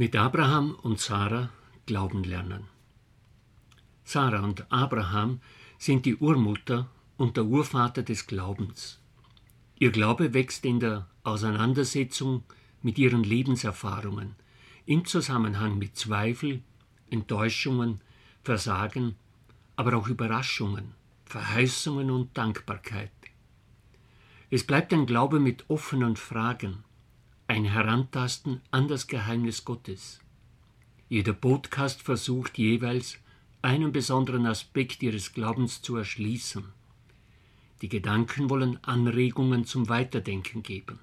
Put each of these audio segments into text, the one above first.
Mit Abraham und Sarah Glauben lernen. Sarah und Abraham sind die Urmutter und der Urvater des Glaubens. Ihr Glaube wächst in der Auseinandersetzung mit ihren Lebenserfahrungen, im Zusammenhang mit Zweifel, Enttäuschungen, Versagen, aber auch Überraschungen, Verheißungen und Dankbarkeit. Es bleibt ein Glaube mit offenen Fragen, ein Herantasten an das Geheimnis Gottes. Jeder Podcast versucht jeweils, einen besonderen Aspekt ihres Glaubens zu erschließen. Die Gedanken wollen Anregungen zum Weiterdenken geben.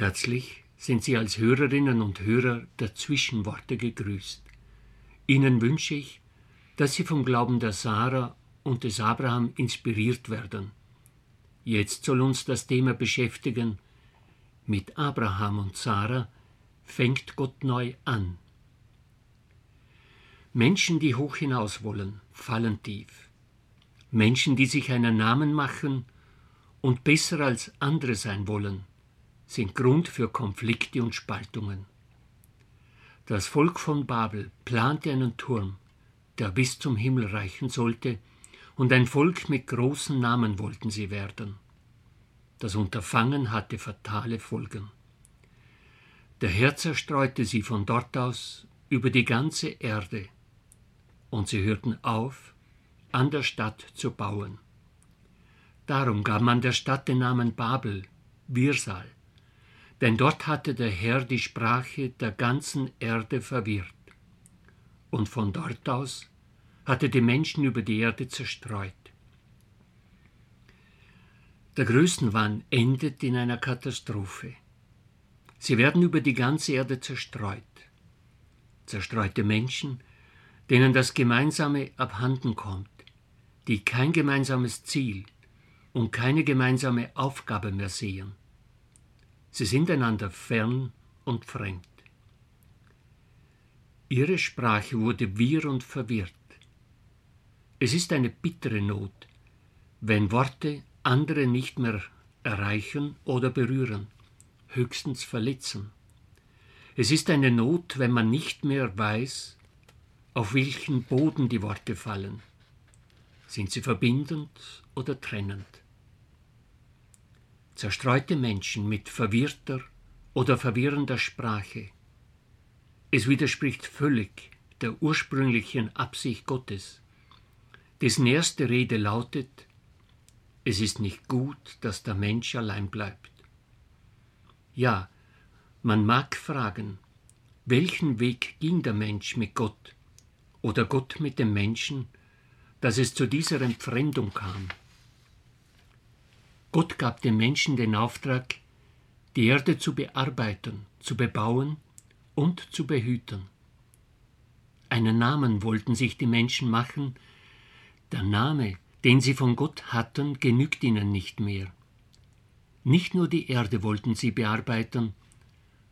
Herzlich sind Sie als Hörerinnen und Hörer der Zwischenworte gegrüßt. Ihnen wünsche ich, dass Sie vom Glauben der Sarah und des Abraham inspiriert werden. Jetzt soll uns das Thema beschäftigen. Mit Abraham und Sarah fängt Gott neu an. Menschen, die hoch hinaus wollen, fallen tief. Menschen, die sich einen Namen machen und besser als andere sein wollen, sind Grund für Konflikte und Spaltungen. Das Volk von Babel plante einen Turm, der bis zum Himmel reichen sollte, und ein Volk mit großen Namen wollten sie werden. Das Unterfangen hatte fatale Folgen. Der Herr zerstreute sie von dort aus über die ganze Erde, und sie hörten auf, an der Stadt zu bauen. Darum gab man der Stadt den Namen Babel, Wirsal, denn dort hatte der Herr die Sprache der ganzen Erde verwirrt. Und von dort aus hatte die Menschen über die Erde zerstreut. Der Größenwahn endet in einer Katastrophe. Sie werden über die ganze Erde zerstreut. Zerstreute Menschen, denen das Gemeinsame abhanden kommt, die kein gemeinsames Ziel und keine gemeinsame Aufgabe mehr sehen. Sie sind einander fern und fremd. Ihre Sprache wurde wirr und verwirrt. Es ist eine bittere Not, wenn Worte andere nicht mehr erreichen oder berühren, höchstens verletzen. Es ist eine Not, wenn man nicht mehr weiß, auf welchen Boden die Worte fallen. Sind sie verbindend oder trennend? Zerstreute Menschen mit verwirrter oder verwirrender Sprache. Es widerspricht völlig der ursprünglichen Absicht Gottes, dessen erste Rede lautet, es ist nicht gut, dass der Mensch allein bleibt. Ja, man mag fragen, welchen Weg ging der Mensch mit Gott oder Gott mit dem Menschen, dass es zu dieser Entfremdung kam. Gott gab dem Menschen den Auftrag, die Erde zu bearbeiten, zu bebauen und zu behüten. Einen Namen wollten sich die Menschen machen, der Name, den sie von Gott hatten, genügt ihnen nicht mehr. Nicht nur die Erde wollten sie bearbeiten,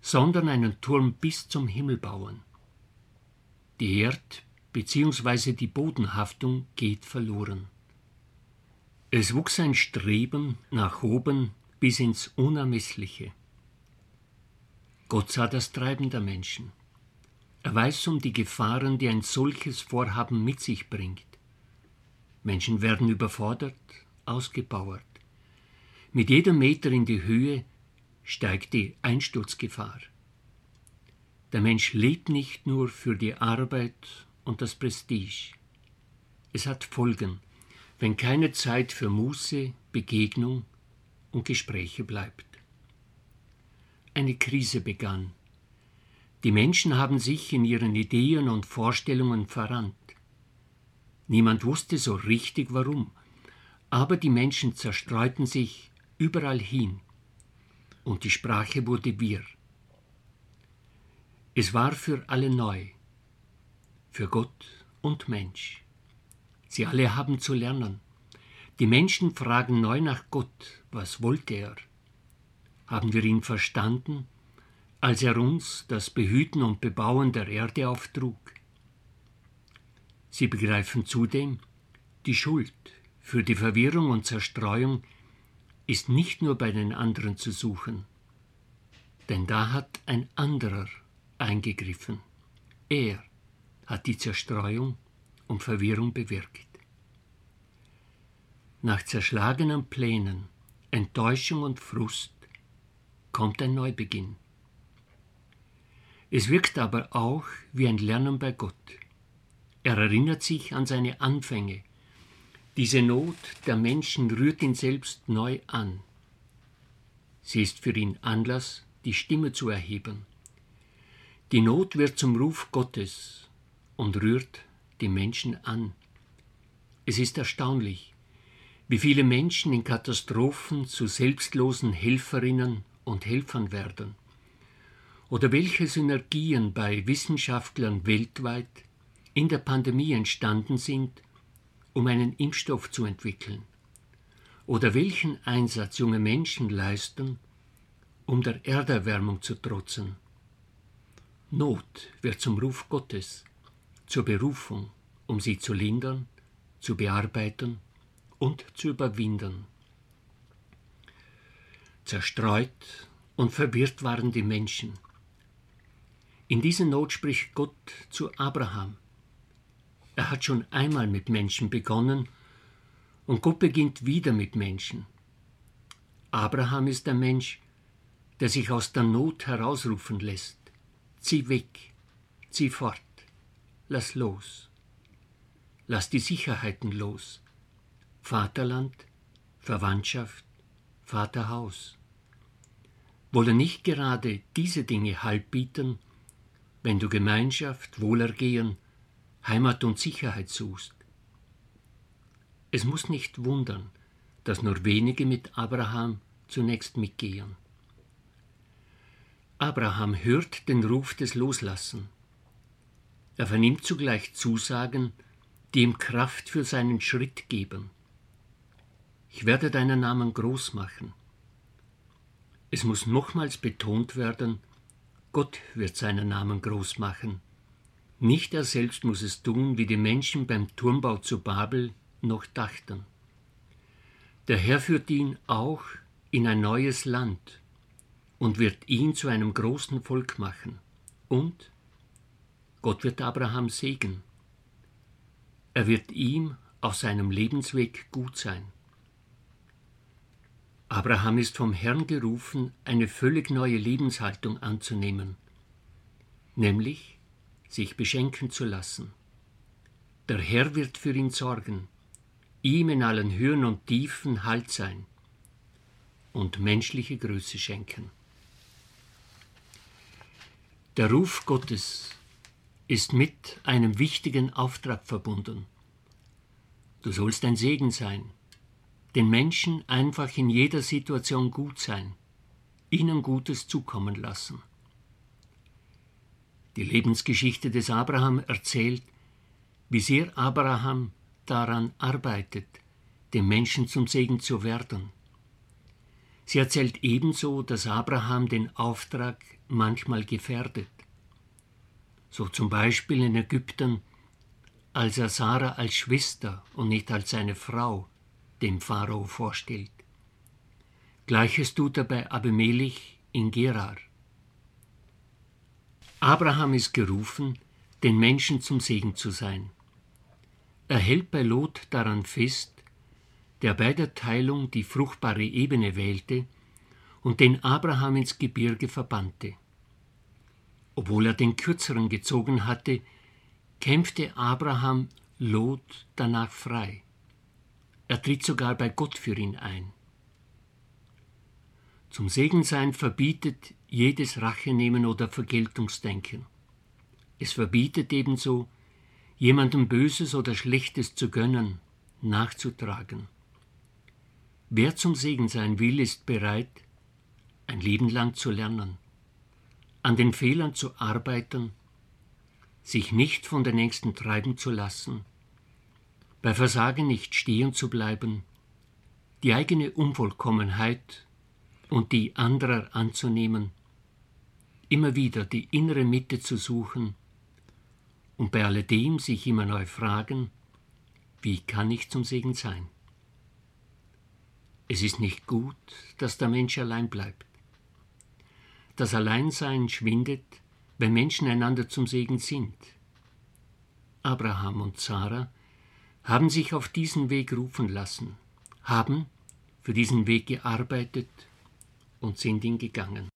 sondern einen Turm bis zum Himmel bauen. Die Erd- bzw. die Bodenhaftung geht verloren. Es wuchs ein Streben nach oben bis ins Unermessliche. Gott sah das Treiben der Menschen. Er weiß um die Gefahren, die ein solches Vorhaben mit sich bringt. Menschen werden überfordert, ausgebauert. Mit jedem Meter in die Höhe steigt die Einsturzgefahr. Der Mensch lebt nicht nur für die Arbeit und das Prestige. Es hat Folgen, wenn keine Zeit für Muße, Begegnung und Gespräche bleibt. Eine Krise begann. Die Menschen haben sich in ihren Ideen und Vorstellungen verrannt. Niemand wusste so richtig warum, aber die Menschen zerstreuten sich überall hin und die Sprache wurde wirr. Es war für alle neu, für Gott und Mensch. Sie alle haben zu lernen. Die Menschen fragen neu nach Gott, was wollte er? Haben wir ihn verstanden, als er uns das Behüten und Bebauen der Erde auftrug? Sie begreifen zudem, die Schuld für die Verwirrung und Zerstreuung ist nicht nur bei den anderen zu suchen, denn da hat ein anderer eingegriffen. Er hat die Zerstreuung und Verwirrung bewirkt. Nach zerschlagenen Plänen, Enttäuschung und Frust kommt ein Neubeginn. Es wirkt aber auch wie ein Lernen bei Gott. Er erinnert sich an seine Anfänge. Diese Not der Menschen rührt ihn selbst neu an. Sie ist für ihn Anlass, die Stimme zu erheben. Die Not wird zum Ruf Gottes und rührt die Menschen an. Es ist erstaunlich, wie viele Menschen in Katastrophen zu selbstlosen Helferinnen und Helfern werden, oder welche Synergien bei Wissenschaftlern weltweit in der Pandemie entstanden sind, um einen Impfstoff zu entwickeln, oder welchen Einsatz junge Menschen leisten, um der Erderwärmung zu trotzen. Not wird zum Ruf Gottes, zur Berufung, um sie zu lindern, zu bearbeiten und zu überwinden. Zerstreut und verwirrt waren die Menschen. In dieser Not spricht Gott zu Abraham. Er hat schon einmal mit Menschen begonnen und Gott beginnt wieder mit Menschen. Abraham ist der Mensch, der sich aus der Not herausrufen lässt. Zieh weg, zieh fort, lass los. Lass die Sicherheiten los. Vaterland, Verwandtschaft, Vaterhaus. Wolle nicht gerade diese Dinge Halt bieten, wenn du Gemeinschaft, Wohlergehen, Heimat und Sicherheit suchst. Es muss nicht wundern, dass nur wenige mit Abraham zunächst mitgehen. Abraham hört den Ruf des Loslassen. Er vernimmt zugleich Zusagen, die ihm Kraft für seinen Schritt geben. Ich werde deinen Namen groß machen. Es muss nochmals betont werden, Gott wird seinen Namen groß machen. Nicht er selbst muss es tun, wie die Menschen beim Turmbau zu Babel noch dachten. Der Herr führt ihn auch in ein neues Land und wird ihn zu einem großen Volk machen. Und Gott wird Abraham segnen. Er wird ihm auf seinem Lebensweg gut sein. Abraham ist vom Herrn gerufen, eine völlig neue Lebenshaltung anzunehmen, nämlich sich beschenken zu lassen. Der Herr wird für ihn sorgen, ihm in allen Höhen und Tiefen Halt sein und menschliche Größe schenken. Der Ruf Gottes ist mit einem wichtigen Auftrag verbunden. Du sollst ein Segen sein, den Menschen einfach in jeder Situation gut sein, ihnen Gutes zukommen lassen. Die Lebensgeschichte des Abraham erzählt, wie sehr Abraham daran arbeitet, dem Menschen zum Segen zu werden. Sie erzählt ebenso, dass Abraham den Auftrag manchmal gefährdet so zum Beispiel in Ägypten, als er Sarah als Schwester und nicht als seine Frau dem Pharao vorstellt. Gleiches tut er bei Abimelech in Gerar. Abraham ist gerufen, den Menschen zum Segen zu sein. Er hält bei Lot daran fest, der bei der Teilung die fruchtbare Ebene wählte und den Abraham ins Gebirge verbannte. Obwohl er den kürzeren gezogen hatte, kämpfte Abraham Lot danach frei. Er tritt sogar bei Gott für ihn ein. Zum Segensein verbietet jedes Rachenehmen oder Vergeltungsdenken. Es verbietet ebenso, jemandem Böses oder Schlechtes zu gönnen, nachzutragen. Wer zum Segen sein will, ist bereit, ein Leben lang zu lernen an den Fehlern zu arbeiten, sich nicht von den Ängsten treiben zu lassen, bei Versagen nicht stehen zu bleiben, die eigene Unvollkommenheit und die anderer anzunehmen, immer wieder die innere Mitte zu suchen und bei alledem sich immer neu fragen, wie kann ich zum Segen sein? Es ist nicht gut, dass der Mensch allein bleibt. Das Alleinsein schwindet, wenn Menschen einander zum Segen sind. Abraham und Sarah haben sich auf diesen Weg rufen lassen, haben für diesen Weg gearbeitet und sind ihn gegangen.